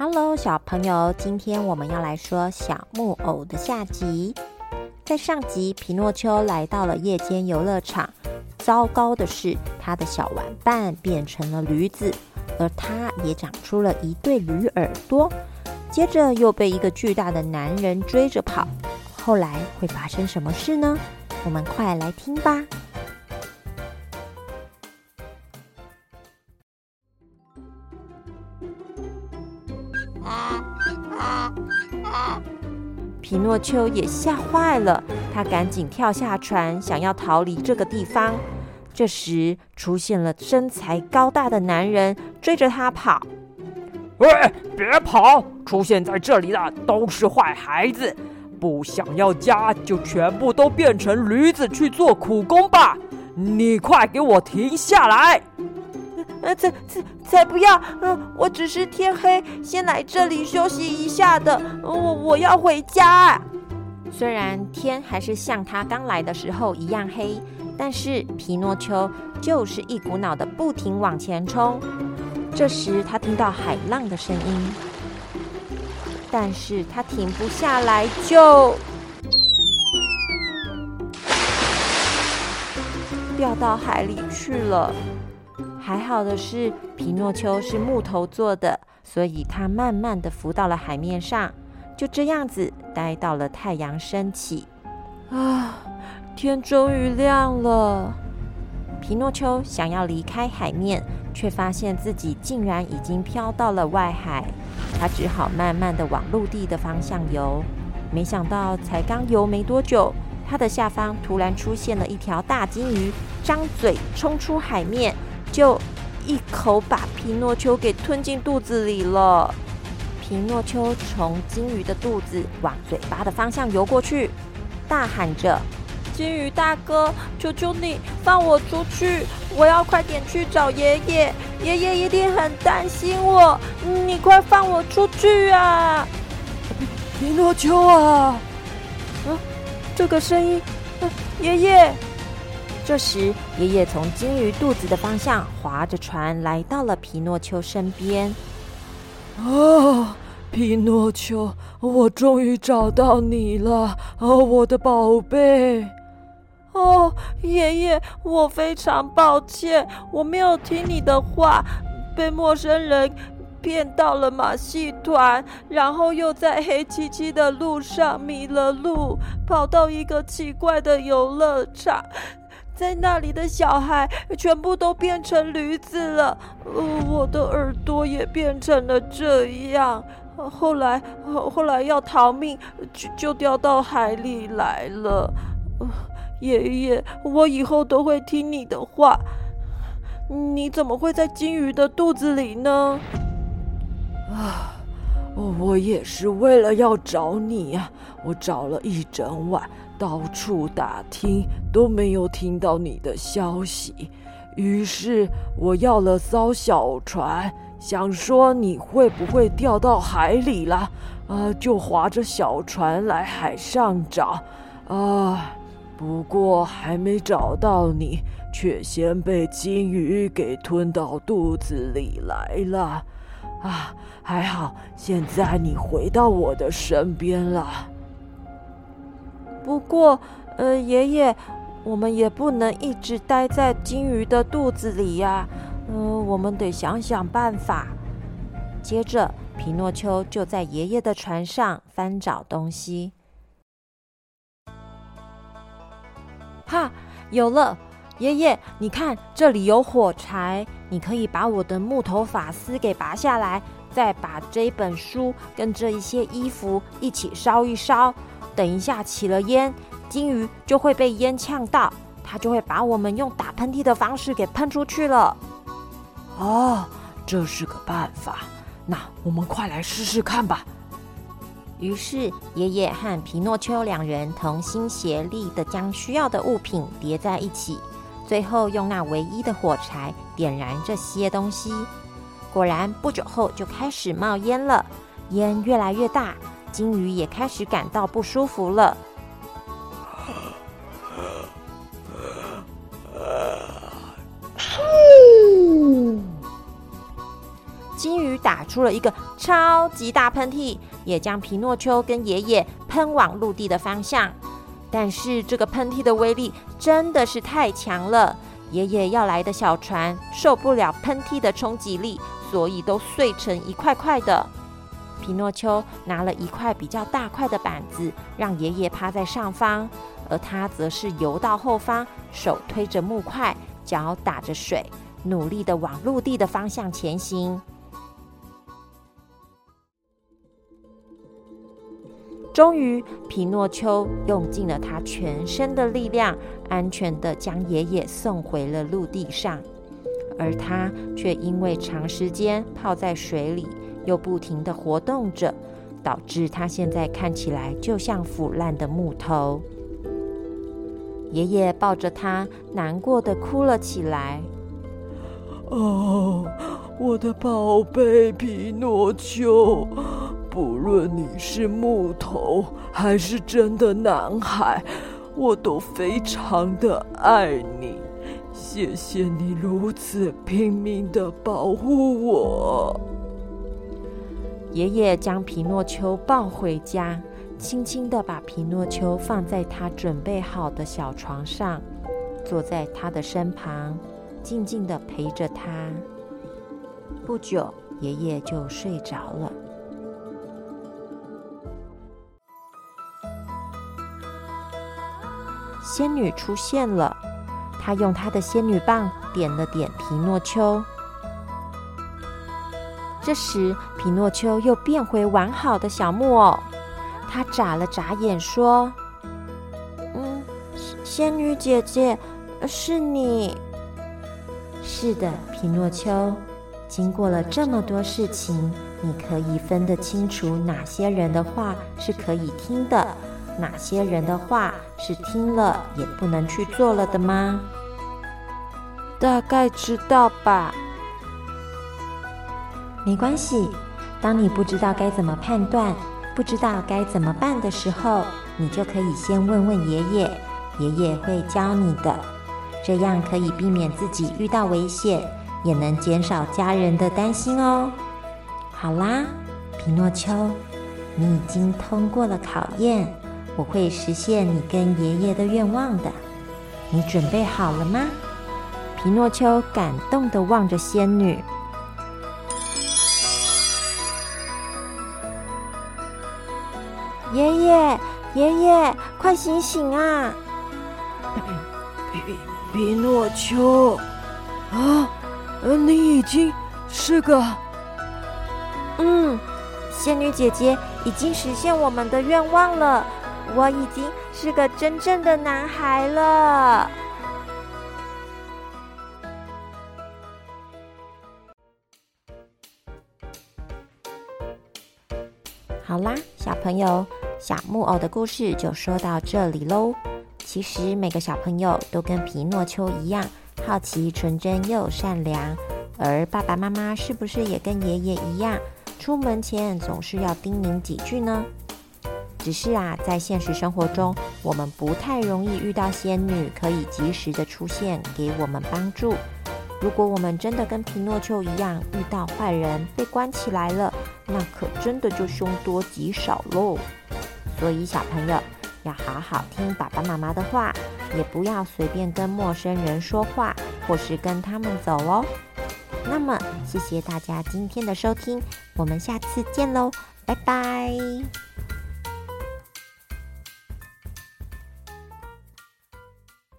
Hello，小朋友，今天我们要来说小木偶的下集。在上集，皮诺丘来到了夜间游乐场，糟糕的是，他的小玩伴变成了驴子，而他也长出了一对驴耳朵。接着又被一个巨大的男人追着跑，后来会发生什么事呢？我们快来听吧。皮诺丘也吓坏了，他赶紧跳下船，想要逃离这个地方。这时，出现了身材高大的男人，追着他跑。喂，别跑！出现在这里的都是坏孩子，不想要家就全部都变成驴子去做苦工吧！你快给我停下来！才才才不要！嗯，我只是天黑先来这里休息一下的。我我要回家。虽然天还是像他刚来的时候一样黑，但是皮诺丘就是一股脑的不停往前冲。这时他听到海浪的声音，但是他停不下来，就掉到海里去了。还好的是，皮诺丘是木头做的，所以他慢慢的浮到了海面上。就这样子，待到了太阳升起。啊，天终于亮了。皮诺丘想要离开海面，却发现自己竟然已经飘到了外海。他只好慢慢的往陆地的方向游。没想到，才刚游没多久，他的下方突然出现了一条大金鱼，张嘴冲出海面。就一口把皮诺丘给吞进肚子里了。皮诺丘从金鱼的肚子往嘴巴的方向游过去，大喊着：“金鱼大哥，求求你放我出去！我要快点去找爷爷，爷爷一定很担心我。你快放我出去啊！” 皮诺丘啊！嗯，这个声音，爷爷。这时，爷爷从金鱼肚子的方向划着船来到了皮诺丘身边。啊，皮诺丘，我终于找到你了！哦，我的宝贝！哦，爷爷，我非常抱歉，我没有听你的话，被陌生人骗到了马戏团，然后又在黑漆漆的路上迷了路，跑到一个奇怪的游乐场。在那里的小孩全部都变成驴子了，呃，我的耳朵也变成了这样。后来，后来要逃命，就就掉到海里来了。爷爷，我以后都会听你的话。你怎么会在金鱼的肚子里呢？啊，我也是为了要找你呀，我找了一整晚。到处打听都没有听到你的消息，于是我要了艘小船，想说你会不会掉到海里了，啊，就划着小船来海上找，啊，不过还没找到你，却先被金鱼给吞到肚子里来了，啊，还好现在你回到我的身边了。不过，呃，爷爷，我们也不能一直待在金鱼的肚子里呀。嗯，我们得想想办法。接着，皮诺丘就在爷爷的船上翻找东西。哈，有了！爷爷，你看，这里有火柴，你可以把我的木头发丝给拔下来，再把这本书跟这一些衣服一起烧一烧。等一下起了烟，金鱼就会被烟呛到，它就会把我们用打喷嚏的方式给喷出去了。哦，这是个办法，那我们快来试试看吧。于是爷爷和皮诺丘两人同心协力的将需要的物品叠在一起，最后用那唯一的火柴点燃这些东西。果然，不久后就开始冒烟了，烟越来越大。金鱼也开始感到不舒服了。金鱼打出了一个超级大喷嚏，也将皮诺丘跟爷爷喷往陆地的方向。但是这个喷嚏的威力真的是太强了，爷爷要来的小船受不了喷嚏的冲击力，所以都碎成一块块的。皮诺丘拿了一块比较大块的板子，让爷爷趴在上方，而他则是游到后方，手推着木块，脚打着水。努力的往陆地的方向前行。终于，皮诺丘用尽了他全身的力量，安全的将爷爷送回了陆地上。而他却因为长时间泡在水里，又不停的活动着，导致他现在看起来就像腐烂的木头。爷爷抱着他，难过的哭了起来。哦，我的宝贝皮诺丘，不论你是木头还是真的男孩，我都非常的爱你。谢谢你如此拼命的保护我。爷爷将皮诺丘抱回家，轻轻的把皮诺丘放在他准备好的小床上，坐在他的身旁。静静的陪着他，不久，爷爷就睡着了。仙女出现了，她用她的仙女棒点了点皮诺丘。这时，皮诺丘又变回完好的小木偶。他眨了眨眼，说：“嗯，仙女姐姐，是你。”是的，皮诺丘，经过了这么多事情，你可以分得清楚哪些人的话是可以听的，哪些人的话是听了也不能去做了的吗？大概知道吧。没关系，当你不知道该怎么判断，不知道该怎么办的时候，你就可以先问问爷爷，爷爷会教你的。这样可以避免自己遇到危险，也能减少家人的担心哦。好啦，皮诺丘，你已经通过了考验，我会实现你跟爷爷的愿望的。你准备好了吗？皮诺丘感动的望着仙女。爷爷，爷爷，快醒醒啊！皮诺丘，啊，你已经是个……嗯，仙女姐姐已经实现我们的愿望了，我已经是个真正的男孩了。好啦，小朋友，小木偶的故事就说到这里喽。其实每个小朋友都跟皮诺丘一样，好奇、纯真又善良。而爸爸妈妈是不是也跟爷爷一样，出门前总是要叮咛几句呢？只是啊，在现实生活中，我们不太容易遇到仙女可以及时的出现给我们帮助。如果我们真的跟皮诺丘一样，遇到坏人被关起来了，那可真的就凶多吉少喽。所以小朋友。要好好听爸爸妈妈的话，也不要随便跟陌生人说话，或是跟他们走哦。那么，谢谢大家今天的收听，我们下次见喽，拜拜。